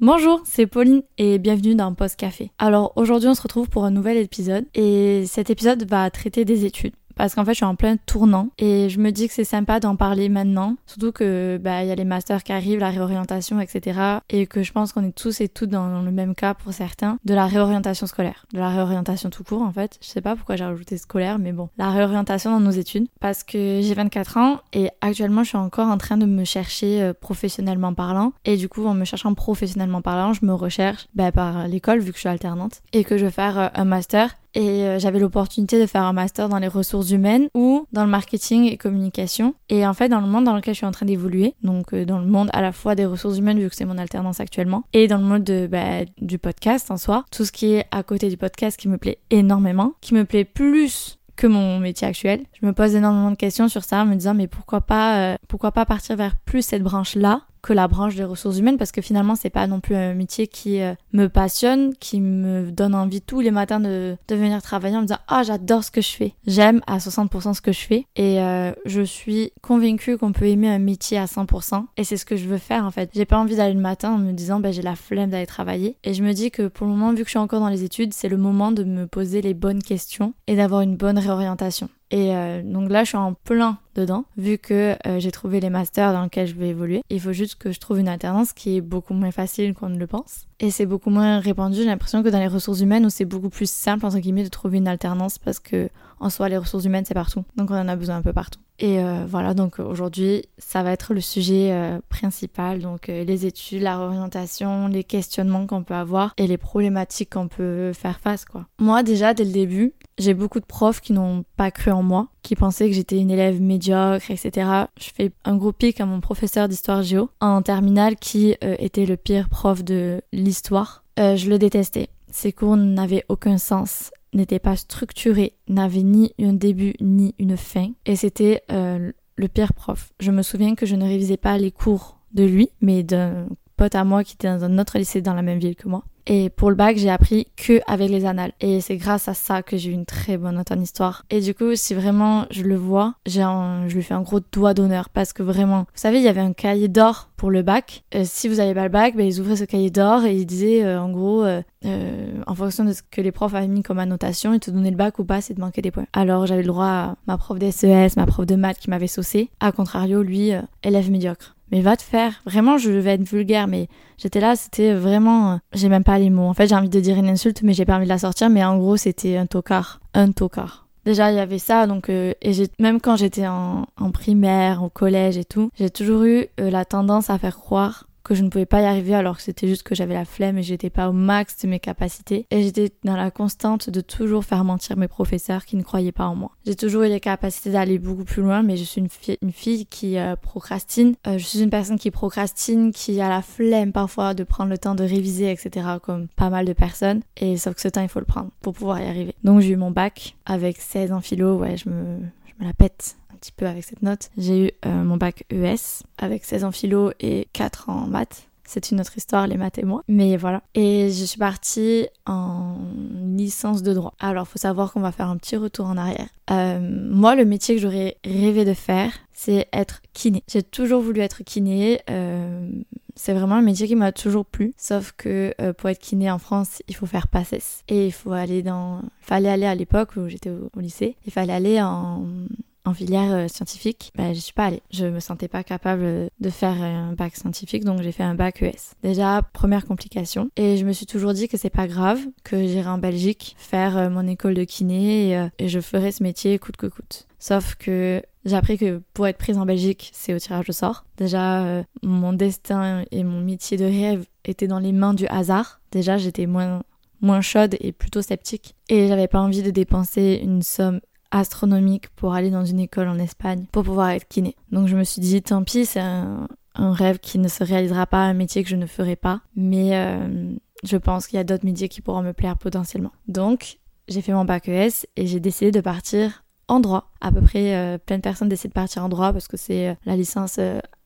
Bonjour, c'est Pauline et bienvenue dans Post Café. Alors aujourd'hui on se retrouve pour un nouvel épisode et cet épisode va traiter des études parce qu'en fait je suis en plein tournant. Et je me dis que c'est sympa d'en parler maintenant, surtout que bah il y a les masters qui arrivent, la réorientation, etc. et que je pense qu'on est tous et toutes dans le même cas pour certains. De la réorientation scolaire, de la réorientation tout court en fait. Je sais pas pourquoi j'ai rajouté scolaire, mais bon, la réorientation dans nos études. Parce que j'ai 24 ans et actuellement je suis encore en train de me chercher euh, professionnellement parlant. Et du coup en me cherchant professionnellement parlant, je me recherche bah, par l'école vu que je suis alternante. Et que je veux faire euh, un master et euh, j'avais l'opportunité de faire un master dans les ressources humaines ou dans le marketing et communication. Et en fait, dans le monde dans lequel je suis en train d'évoluer, donc euh, dans le monde à la fois des ressources humaines vu que c'est mon alternance actuellement, et dans le monde de, bah, du podcast en soi, tout ce qui est à côté du podcast qui me plaît énormément, qui me plaît plus que mon métier actuel. Je me pose énormément de questions sur ça en me disant mais pourquoi pas euh, pourquoi pas partir vers plus cette branche là que la branche des ressources humaines parce que finalement c'est pas non plus un métier qui euh, me passionne, qui me donne envie tous les matins de, de venir travailler en me disant ah j'adore ce que je fais, j'aime à 60% ce que je fais et euh, je suis convaincue qu'on peut aimer un métier à 100% et c'est ce que je veux faire en fait. J'ai pas envie d'aller le matin en me disant bah j'ai la flemme d'aller travailler et je me dis que pour le moment vu que je suis encore dans les études c'est le moment de me poser les bonnes questions et d'avoir une bonne réorientation. Et euh, donc là, je suis en plein dedans, vu que euh, j'ai trouvé les masters dans lesquels je vais évoluer. Il faut juste que je trouve une alternance qui est beaucoup moins facile qu'on ne le pense. Et c'est beaucoup moins répandu, j'ai l'impression que dans les ressources humaines, où c'est beaucoup plus simple, entre guillemets, de trouver une alternance, parce que en soi, les ressources humaines, c'est partout. Donc on en a besoin un peu partout. Et euh, voilà, donc aujourd'hui, ça va être le sujet euh, principal, donc les études, la réorientation, les questionnements qu'on peut avoir et les problématiques qu'on peut faire face, quoi. Moi, déjà, dès le début, j'ai beaucoup de profs qui n'ont pas cru en moi, qui pensaient que j'étais une élève médiocre, etc. Je fais un gros pic à mon professeur d'histoire géo en terminale qui était le pire prof de l'histoire. je le détestais. Ses cours n'avaient aucun sens n'était pas structuré, n'avait ni un début ni une fin, et c'était euh, le pire prof. Je me souviens que je ne révisais pas les cours de lui, mais d'un pote à moi qui était dans un autre lycée dans la même ville que moi. Et pour le bac, j'ai appris que avec les annales. Et c'est grâce à ça que j'ai eu une très bonne note en histoire. Et du coup, si vraiment je le vois, je lui fais un gros doigt d'honneur parce que vraiment, vous savez, il y avait un cahier d'or pour le bac. Euh, si vous n'avez pas le bac, ben, ils ouvraient ce cahier d'or et ils disaient euh, en gros, euh, en fonction de ce que les profs avaient mis comme annotation, ils te donnaient le bac ou pas, c'est de manquer des points. Alors j'avais le droit à ma prof d'SES, ma prof de maths qui m'avait saucé. A contrario, lui, élève médiocre mais va te faire. Vraiment, je vais être vulgaire, mais j'étais là, c'était vraiment, j'ai même pas les mots. En fait, j'ai envie de dire une insulte, mais j'ai pas envie de la sortir, mais en gros, c'était un tocard. Un tocard. Déjà, il y avait ça, donc, euh, et même quand j'étais en, en, primaire, au collège et tout, j'ai toujours eu euh, la tendance à faire croire que je ne pouvais pas y arriver alors que c'était juste que j'avais la flemme et j'étais pas au max de mes capacités. Et j'étais dans la constante de toujours faire mentir mes professeurs qui ne croyaient pas en moi. J'ai toujours eu les capacités d'aller beaucoup plus loin, mais je suis une, une fille qui euh, procrastine. Euh, je suis une personne qui procrastine, qui a la flemme parfois de prendre le temps de réviser, etc. comme pas mal de personnes. Et sauf que ce temps, il faut le prendre pour pouvoir y arriver. Donc j'ai eu mon bac avec 16 en philo, ouais, je me, la pète petit peu avec cette note. J'ai eu euh, mon bac ES avec 16 en philo et 4 en maths. C'est une autre histoire, les maths et moi. Mais voilà. Et je suis partie en licence de droit. Alors, faut savoir qu'on va faire un petit retour en arrière. Euh, moi, le métier que j'aurais rêvé de faire, c'est être kiné. J'ai toujours voulu être kiné. Euh, c'est vraiment un métier qui m'a toujours plu. Sauf que pour être kiné en France, il faut faire PACES. Et il faut aller dans... Fallait aller à l'époque où j'étais au, lycée. Il fallait aller en en filière euh, scientifique, bah, je suis pas allée. Je me sentais pas capable de faire un bac scientifique, donc j'ai fait un bac ES. Déjà, première complication. Et je me suis toujours dit que c'est pas grave, que j'irai en Belgique faire euh, mon école de kiné et, euh, et je ferai ce métier coûte que coûte. Sauf que j'ai appris que pour être prise en Belgique, c'est au tirage au sort. Déjà, mon destin et mon métier de rêve étaient dans les mains du hasard. Déjà, j'étais moins moins chaude et plutôt sceptique. Et j'avais pas envie de dépenser une somme astronomique pour aller dans une école en Espagne pour pouvoir être kiné. Donc je me suis dit tant pis, c'est un, rêve qui ne se réalisera pas, un métier que je ne ferai pas, mais euh, je pense qu'il y a d'autres métiers qui pourront me plaire potentiellement. Donc j'ai fait mon bac ES et j'ai décidé de partir en droit. À peu près euh, plein de personnes décident de partir en droit parce que c'est euh, la licence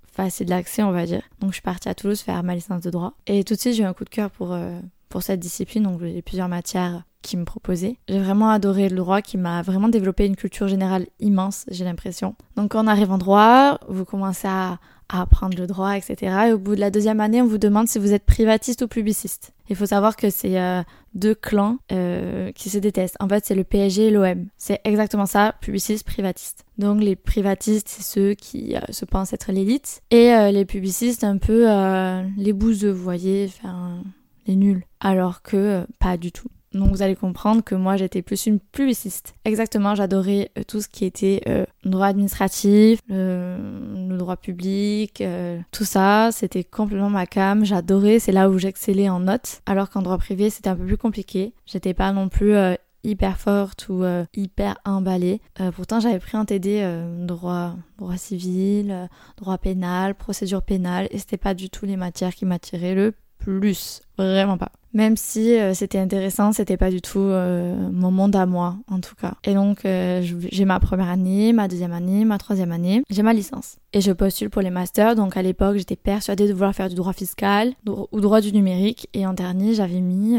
facile d'accès, on va dire. Donc je suis partie à Toulouse faire ma licence de droit et tout de suite j'ai eu un coup de cœur pour pour cette discipline. Donc j'ai plusieurs matières qui me proposait. J'ai vraiment adoré le droit qui m'a vraiment développé une culture générale immense, j'ai l'impression. Donc on arrive en droit, vous commencez à à apprendre le droit, etc. Et au bout de la deuxième année, on vous demande si vous êtes privatiste ou publiciste. Il faut savoir que c'est euh, deux clans euh, qui se détestent. En fait, c'est le PSG et l'OM. C'est exactement ça, publiciste, privatiste. Donc les privatistes, c'est ceux qui euh, se pensent être l'élite. Et les publicistes, un peu les bouseux, vous voyez, enfin, les nuls. Alors que pas du tout. Donc vous allez comprendre que moi j'étais plus une publiciste. Exactement, j'adorais euh, tout ce qui était euh, droit administratif, le, droit public, euh, tout ça, c'était complètement ma cam. J'adorais, c'est là où j'excellais en notes. Alors qu'en droit privé c'était un peu plus compliqué. J'étais pas non plus hyper forte ou hyper emballée. pourtant, j'avais pris un TD droit, droit civil, droit pénal, procédure pénale, et c'était pas du tout les matières qui m'attiraient le plus, vraiment pas. Même si euh, c'était intéressant, c'était pas du tout euh, mon monde à moi, en tout cas. Et donc, euh, j'ai ma première année, ma deuxième année, ma troisième année, j'ai ma licence. Et je postule pour les masters, donc à l'époque, j'étais persuadée de vouloir faire du droit fiscal ou droit du numérique. Et en dernier, j'avais mis,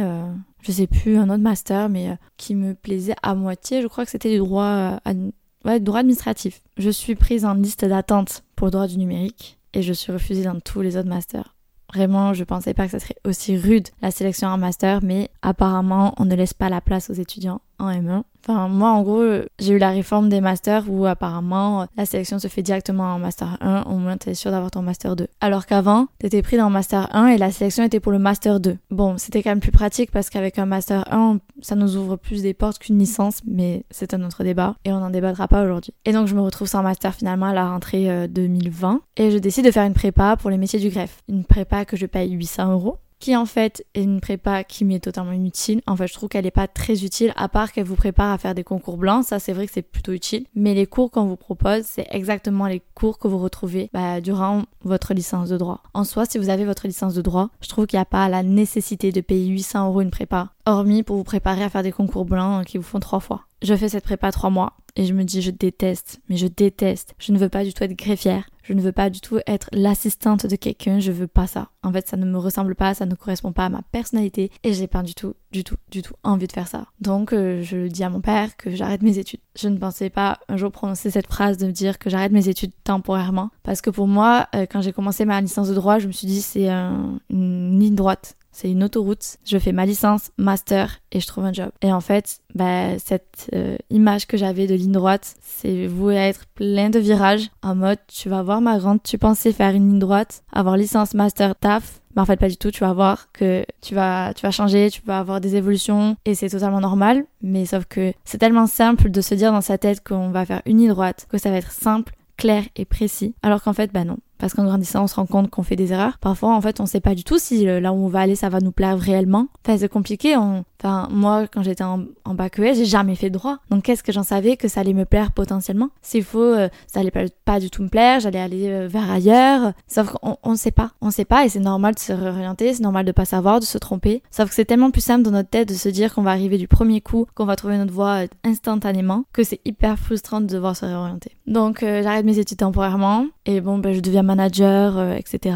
je sais plus, un autre master, mais qui me plaisait à moitié. Je crois que c'était du droit, ouais, droit administratif. Je suis prise en liste d'attente pour le droit du numérique et je suis refusée dans tous les autres masters. Vraiment, je pensais pas que ça serait aussi rude la sélection en master, mais apparemment, on ne laisse pas la place aux étudiants en M1. Enfin, moi, en gros, j'ai eu la réforme des masters où apparemment la sélection se fait directement en master 1, au moins t'es sûr d'avoir ton master 2. Alors qu'avant, t'étais pris dans master 1 et la sélection était pour le master 2. Bon, c'était quand même plus pratique parce qu'avec un master 1, ça nous ouvre plus des portes qu'une licence, mais c'est un autre débat et on n'en débattra pas aujourd'hui. Et donc, je me retrouve sans master finalement à la rentrée 2020 euh, et je décide de faire une prépa pour les métiers du greffe. Une prépa que je paye 800 euros qui en fait est une prépa qui m'est totalement inutile. En fait, je trouve qu'elle n'est pas très utile, à part qu'elle vous prépare à faire des concours blancs. Ça, c'est vrai que c'est plutôt utile. Mais les cours qu'on vous propose, c'est exactement les cours que vous retrouvez bah, durant votre licence de droit. En soi, si vous avez votre licence de droit, je trouve qu'il n'y a pas la nécessité de payer 800 euros une prépa, hormis pour vous préparer à faire des concours blancs qui vous font trois fois. Je fais cette prépa trois mois et je me dis je déteste, mais je déteste. Je ne veux pas du tout être greffière. Je ne veux pas du tout être l'assistante de quelqu'un, je veux pas ça. En fait, ça ne me ressemble pas, ça ne correspond pas à ma personnalité et j'ai pas du tout, du tout, du tout envie de faire ça. Donc, euh, je dis à mon père que j'arrête mes études. Je ne pensais pas un jour prononcer cette phrase de me dire que j'arrête mes études temporairement parce que pour moi, euh, quand j'ai commencé ma licence de droit, je me suis dit c'est une ligne droite c'est une autoroute. Je fais ma licence, master et je trouve un job. Et en fait, bah, cette euh, image que j'avais de ligne droite, c'est voué à être plein de virages en mode tu vas voir ma grande, tu pensais faire une ligne droite, avoir licence, master, taf. Mais en fait, pas du tout. Tu vas voir que tu vas, tu vas changer, tu vas avoir des évolutions et c'est totalement normal. Mais sauf que c'est tellement simple de se dire dans sa tête qu'on va faire une ligne droite, que ça va être simple, clair et précis. Alors qu'en fait, bah non parce qu'en grandissant, on se rend compte qu'on fait des erreurs. Parfois, en fait, on sait pas du tout si euh, là où on va aller, ça va nous plaire réellement. Enfin, c'est compliqué. Enfin, moi, quand j'étais en, en bac ES, j'ai jamais fait droit. Donc, qu'est-ce que j'en savais que ça allait me plaire potentiellement? S'il faut, euh, ça allait pas, du tout me plaire, j'allais aller euh, vers ailleurs. Sauf qu'on on sait pas. On sait pas et c'est normal de se réorienter, c'est normal de pas savoir, de se tromper. Sauf que c'est tellement plus simple dans notre tête de se dire qu'on va arriver du premier coup, qu'on va trouver notre voie instantanément, que c'est hyper frustrant de devoir se réorienter. Donc, j'arrête mes études temporairement et bon, ben, je deviens manager, euh, etc.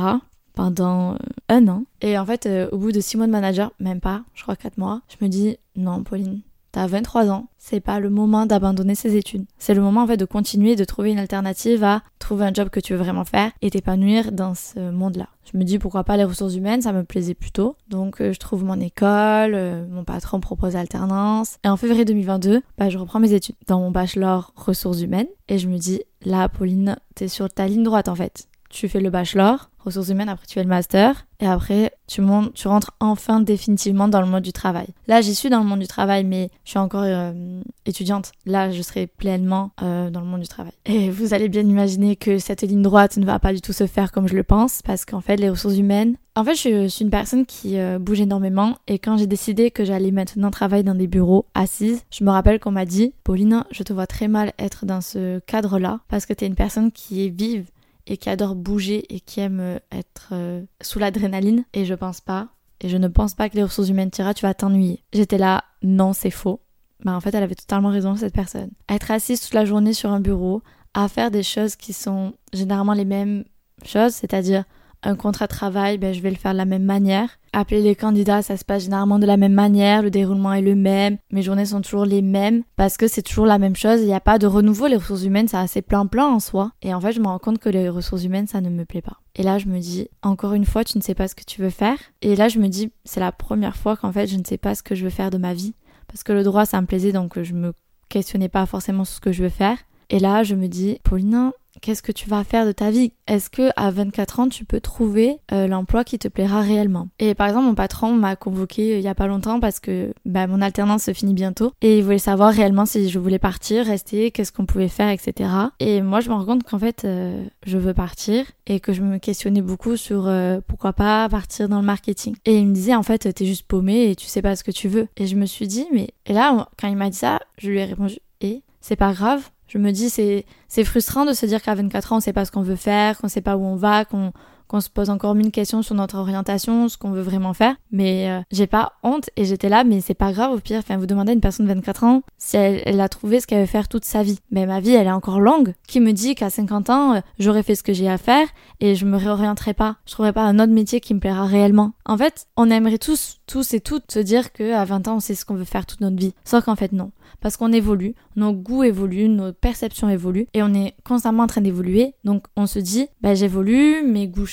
pendant euh, un an. Et en fait, euh, au bout de six mois de manager, même pas, je crois quatre mois, je me dis non, Pauline, t'as 23 ans, c'est pas le moment d'abandonner ses études. C'est le moment en fait de continuer, de trouver une alternative à trouver un job que tu veux vraiment faire et t'épanouir dans ce monde-là. Je me dis pourquoi pas les ressources humaines, ça me plaisait plutôt. Donc je trouve mon école, mon patron propose alternance. Et en février 2022, bah, je reprends mes études dans mon bachelor ressources humaines et je me dis là Pauline, t'es sur ta ligne droite en fait tu fais le bachelor, ressources humaines, après tu fais le master, et après tu, montes, tu rentres enfin définitivement dans le monde du travail. Là, j'y suis dans le monde du travail, mais je suis encore euh, étudiante. Là, je serai pleinement euh, dans le monde du travail. Et vous allez bien imaginer que cette ligne droite ne va pas du tout se faire comme je le pense, parce qu'en fait, les ressources humaines... En fait, je, suis une personne qui euh, bouge énormément, et quand j'ai décidé que j'allais maintenant travailler dans des bureaux assises, je me rappelle qu'on m'a dit, Pauline, je te vois très mal être dans ce cadre-là, parce que tu es une personne qui est vive, et qui adore bouger et qui aime euh, être euh, sous l'adrénaline. Et je pense pas, et je ne pense pas que les ressources humaines Tira, tu vas t'ennuyer. J'étais là, non, c'est faux. Bah en fait, elle avait totalement raison, cette personne. Être assise toute la journée sur un bureau, à faire des choses qui sont généralement les mêmes choses, c'est-à-dire un contrat de travail, ben, je vais le faire de la même manière. Appeler les candidats, ça se passe généralement de la même manière, le déroulement est le même, mes journées sont toujours les mêmes, parce que c'est toujours la même chose, il n'y a pas de renouveau, les ressources humaines, c'est assez plein-plein en soi. Et en fait, je me rends compte que les ressources humaines, ça ne me plaît pas. Et là, je me dis, encore une fois, tu ne sais pas ce que tu veux faire. Et là, je me dis, c'est la première fois qu'en fait, je ne sais pas ce que je veux faire de ma vie. Parce que le droit, ça me plaisait, donc je me questionnais pas forcément sur ce que je veux faire. Et là, je me dis, Paulina, qu'est-ce que tu vas faire de ta vie? Est-ce que à 24 ans tu peux trouver euh, l'emploi qui te plaira réellement? Et par exemple, mon patron m'a convoqué euh, il y a pas longtemps parce que bah, mon alternance se finit bientôt et il voulait savoir réellement si je voulais partir, rester, qu'est-ce qu'on pouvait faire, etc. Et moi, je me rends compte qu'en fait, euh, je veux partir et que je me questionnais beaucoup sur pourquoi pas partir dans le marketing. Et il me disait en fait, t'es juste paumé et tu sais pas ce que tu veux. Et je me suis dit mais et là, quand il m'a dit ça, je lui ai répondu et c'est pas grave je me dis, c'est, frustrant de se dire qu'à 24 ans, on sait pas ce qu'on veut faire, qu'on sait pas où on va, qu'on, qu'on se pose encore mille questions sur notre orientation, ce qu'on veut vraiment faire. Mais euh, j'ai pas honte et j'étais là, mais c'est pas grave au pire. Enfin, vous demandez à une personne de 24 ans si elle, a trouvé ce qu'elle veut faire toute sa vie. Mais ma vie, elle est encore longue. Qui me dit qu'à 50 ans, euh, j'aurais fait ce que j'ai à faire et je me réorienterai pas. Je trouverai pas un autre métier qui me plaira réellement. En fait, on aimerait tous, tous et toutes se dire qu'à 20 ans, on sait ce qu'on veut faire toute notre vie. Sauf qu'en fait, non. Parce qu'on évolue, nos goûts évoluent, nos perceptions évoluent et on est constamment en train d'évoluer. Donc on se dit, bah, j'évolue, mes goûts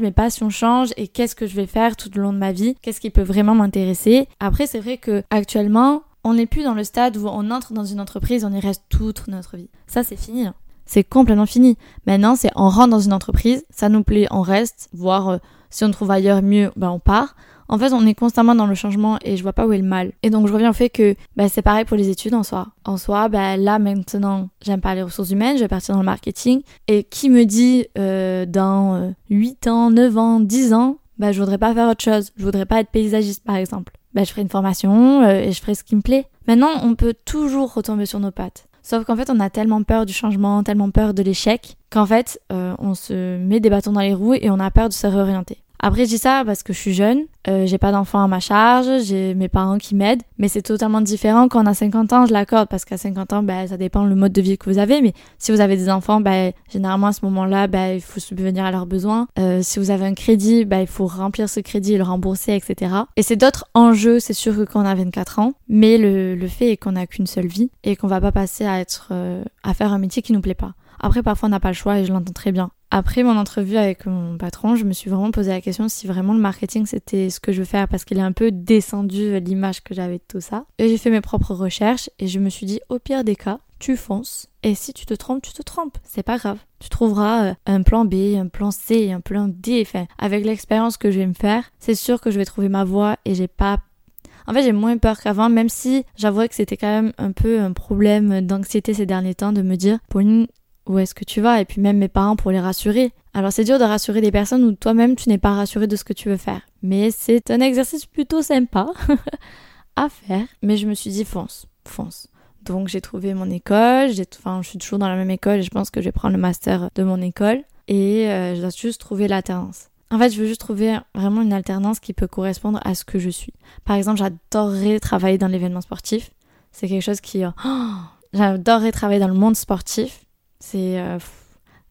mes passions changent et qu'est-ce que je vais faire tout au long de ma vie, qu'est-ce qui peut vraiment m'intéresser. Après, c'est vrai que actuellement, on n'est plus dans le stade où on entre dans une entreprise, on y reste toute notre vie. Ça, c'est fini. Hein. C'est complètement fini. Maintenant, c'est on rentre dans une entreprise, ça nous plaît, on reste, voire euh, si on trouve ailleurs mieux, ben on part. En fait, on est constamment dans le changement et je vois pas où est le mal. Et donc, je reviens au fait que bah, c'est pareil pour les études en soi. En soi, bah, là maintenant, j'aime pas les ressources humaines, je vais partir dans le marketing. Et qui me dit euh, dans 8 euh, ans, 9 ans, 10 ans, bah, je voudrais pas faire autre chose. Je voudrais pas être paysagiste, par exemple. Bah, je ferai une formation euh, et je ferai ce qui me plaît. Maintenant, on peut toujours retomber sur nos pattes. Sauf qu'en fait, on a tellement peur du changement, tellement peur de l'échec, qu'en fait, on se met des bâtons dans les roues et on a peur de se réorienter. Après, je dis ça parce que je suis jeune, euh, j'ai pas d'enfants à ma charge, j'ai mes parents qui m'aident, mais c'est totalement différent quand on a 50 ans, je l'accorde, parce qu'à 50 ans, ben, ça dépend le mode de vie que vous avez, mais si vous avez des enfants, ben, généralement à ce moment-là, ben, il faut subvenir à leurs besoins. Euh, si vous avez un crédit, ben, il faut remplir ce crédit et le rembourser, etc. Et c'est d'autres enjeux, c'est sûr que quand on a 24 ans, mais le, le fait est qu'on n'a qu'une seule vie et qu'on va pas passer à être, euh, à faire un métier qui nous plaît pas. Après, parfois, on n'a pas le choix et je l'entends très bien. Après mon entrevue avec mon patron, je me suis vraiment posé la question si vraiment le marketing c'était ce que je veux faire parce qu'il est un peu descendu l'image que j'avais de tout ça. Et j'ai fait mes propres recherches et je me suis dit au pire des cas, tu fonces. Et si tu te trompes, tu te trompes. C'est pas grave. Tu trouveras euh, un plan B, un plan C, un plan D. Enfin, avec l'expérience que je vais me faire, c'est sûr que je vais trouver ma voie et j'ai pas en fait, j'ai moins peur qu'avant, même si j'avouais que c'était quand même un peu un problème d'anxiété ces derniers temps de me dire, Pauline, où est-ce que tu vas et puis même mes parents pour les rassurer. Alors c'est dur de rassurer des personnes où toi-même tu n'es pas rassuré de ce que tu veux faire. Mais c'est un exercice plutôt sympa à faire. Mais je me suis dit fonce, fonce. Donc j'ai trouvé mon école, enfin je suis toujours dans la même école et je pense que je vais prendre le master de mon école et euh, je dois juste trouver l'alternance. En fait, je veux juste trouver vraiment une alternance qui peut correspondre à ce que je suis. Par exemple, j'adorerais travailler dans l'événement sportif. C'est quelque chose qui... Oh, j'adorerais travailler dans le monde sportif c'est. Euh,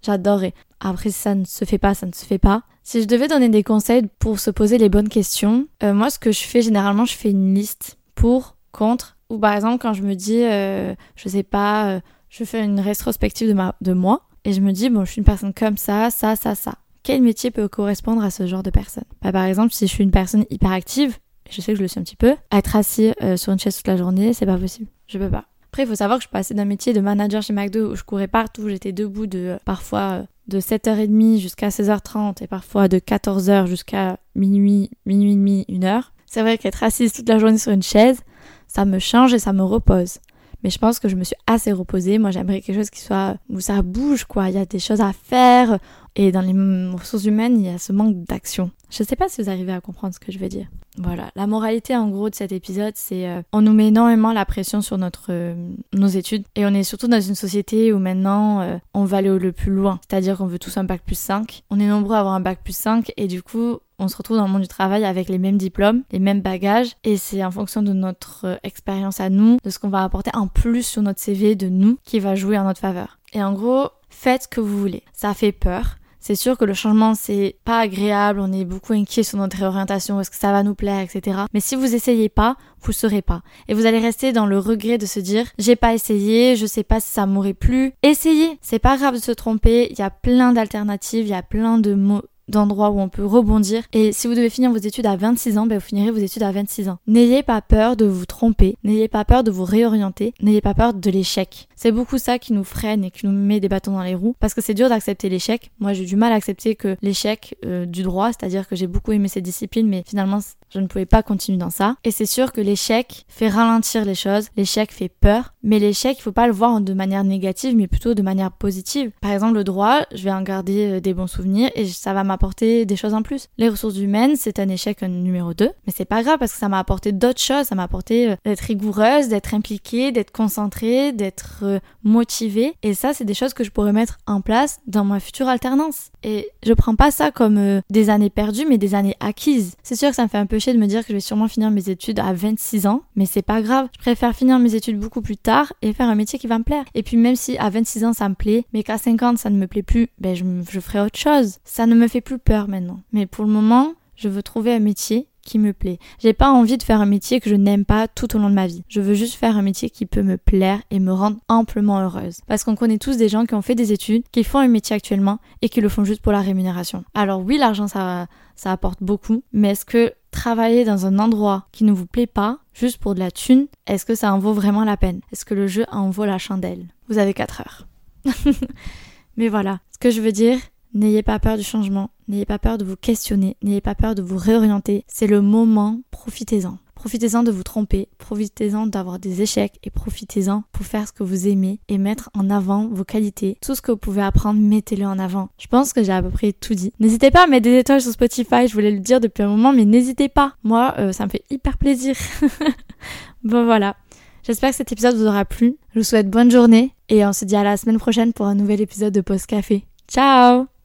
j'adorerais. Après, ça ne se fait pas, ça ne se fait pas. Si je devais donner des conseils pour se poser les bonnes questions, euh, moi, ce que je fais généralement, je fais une liste pour, contre. Ou par exemple, quand je me dis, euh, je sais pas, je fais une rétrospective de, ma, de moi et je me dis, bon, je suis une personne comme ça, ça, ça, ça. Quel métier peut correspondre à ce genre de personne? Bah, Par exemple, si je suis une personne hyperactive, je sais que je le suis un petit peu, être assis sur une chaise toute la journée, c'est pas possible. Je peux pas. Après, il faut savoir que je passais d'un métier de manager chez McDo où je courais partout, j'étais debout de euh, parfois euh, de 7h30 jusqu'à 16h30 et parfois de 14h jusqu'à minuit, minuit et demi, une heure. C'est vrai qu'être assise toute la journée sur une chaise, ça me change et ça me repose. Mais je pense que je me suis assez reposée. Moi, j'aimerais quelque chose qui soit où ça bouge, quoi. Il y a des choses à faire. Et dans les ressources humaines, il y a ce manque d'action. Je sais pas si vous arrivez à comprendre ce que je veux dire. Voilà, la moralité en gros de cet épisode, c'est euh, on nous met énormément la pression sur notre euh, nos études et on est surtout dans une société où maintenant euh, on va aller le plus loin, c'est-à-dire qu'on veut tous un bac plus 5. On est nombreux à avoir un bac plus 5 et du coup, on se retrouve dans le monde du travail avec les mêmes diplômes, les mêmes bagages et c'est en fonction de notre expérience à nous, de ce qu'on va apporter en plus sur notre CV de nous qui va jouer en notre faveur. Et en gros, faites ce que vous voulez. Ça fait peur, C'est sûr que le changement c'est pas agréable, on est beaucoup inquiet sur notre réorientation, est-ce que ça va nous plaire, etc. Mais si vous essayez pas, vous saurez pas. Et vous allez rester dans le regret de se dire j'ai pas essayé, je sais pas si ça m'aurait plu. Essayez, c'est pas grave de se tromper, il y a plein d'alternatives, il y a plein de mots d'endroits où on peut rebondir. Et si vous devez finir vos études à 26 ans, ben vous finirez vos études à 26 ans. N'ayez pas peur de vous tromper, n'ayez pas peur de vous réorienter, n'ayez pas peur de l'échec. C'est beaucoup ça qui nous freine et qui nous met des bâtons dans les roues parce que c'est dur d'accepter l'échec. Moi, j'ai du mal à accepter que l'échec euh, du droit, c'est-à-dire que j'ai beaucoup aimé cette discipline, mais finalement, je ne pouvais pas continuer dans ça. Et c'est sûr que l'échec fait ralentir les choses, l'échec fait peur, mais l'échec, il faut pas le voir de manière négative, mais plutôt de manière positive. Par exemple, le droit, je vais en garder euh, des bons souvenirs et ça va m'apporter des choses en plus. Les ressources humaines, c'est un échec numéro 2, mais c'est pas grave parce que ça m'a apporté d'autres choses, ça m'a apporté euh, d'être rigoureuse, d'être impliquée, d'être concentrée, d'être euh, motivée. Et ça, c'est des choses que je pourrais mettre en place dans ma future alternance. Et je prends pas ça comme des années perdues, mais des années acquises. C'est sûr que ça me fait un peu de me dire que je vais sûrement finir mes études à 26 ans, mais c'est pas grave. Je préfère finir mes études beaucoup plus tard et faire un métier qui va me plaire. Et puis même si à 26 ans ça me plaît, mais qu'à 50 ça ne me plaît plus, ben je, je ferai autre chose. Ça ne me fait plus peur maintenant. Mais pour le moment, je veux trouver un métier qui me plaît. J'ai pas envie de faire un métier que je n'aime pas tout au long de ma vie. Je veux juste faire un métier qui peut me plaire et me rendre amplement heureuse. Parce qu'on connaît tous des gens qui ont fait des études, qui font un métier actuellement et qui le font juste pour la rémunération. Alors oui, l'argent ça ça apporte beaucoup, mais est-ce que travailler dans un endroit qui ne vous plaît pas, juste pour de la thune, est-ce que ça en vaut vraiment la peine? Est-ce que le jeu en vaut la chandelle? Vous avez 4 heures. mais voilà, ce que je veux dire, N'ayez pas peur du changement, n'ayez pas peur de vous questionner, n'ayez pas peur de vous réorienter. C'est le moment, profitez-en. Profitez-en de vous tromper, profitez-en d'avoir des échecs et profitez-en pour faire ce que vous aimez et mettre en avant vos qualités. Tout ce que vous pouvez apprendre, mettez-le en avant. Je pense que j'ai à peu près tout dit. N'hésitez pas à mettre des étoiles sur Spotify, je voulais le dire depuis un moment, mais n'hésitez pas. Moi, euh, ça me fait hyper plaisir. bon voilà. J'espère que cet épisode vous aura plu. Je vous souhaite bonne journée et on se dit à la semaine prochaine pour un nouvel épisode de Post Café. Ciao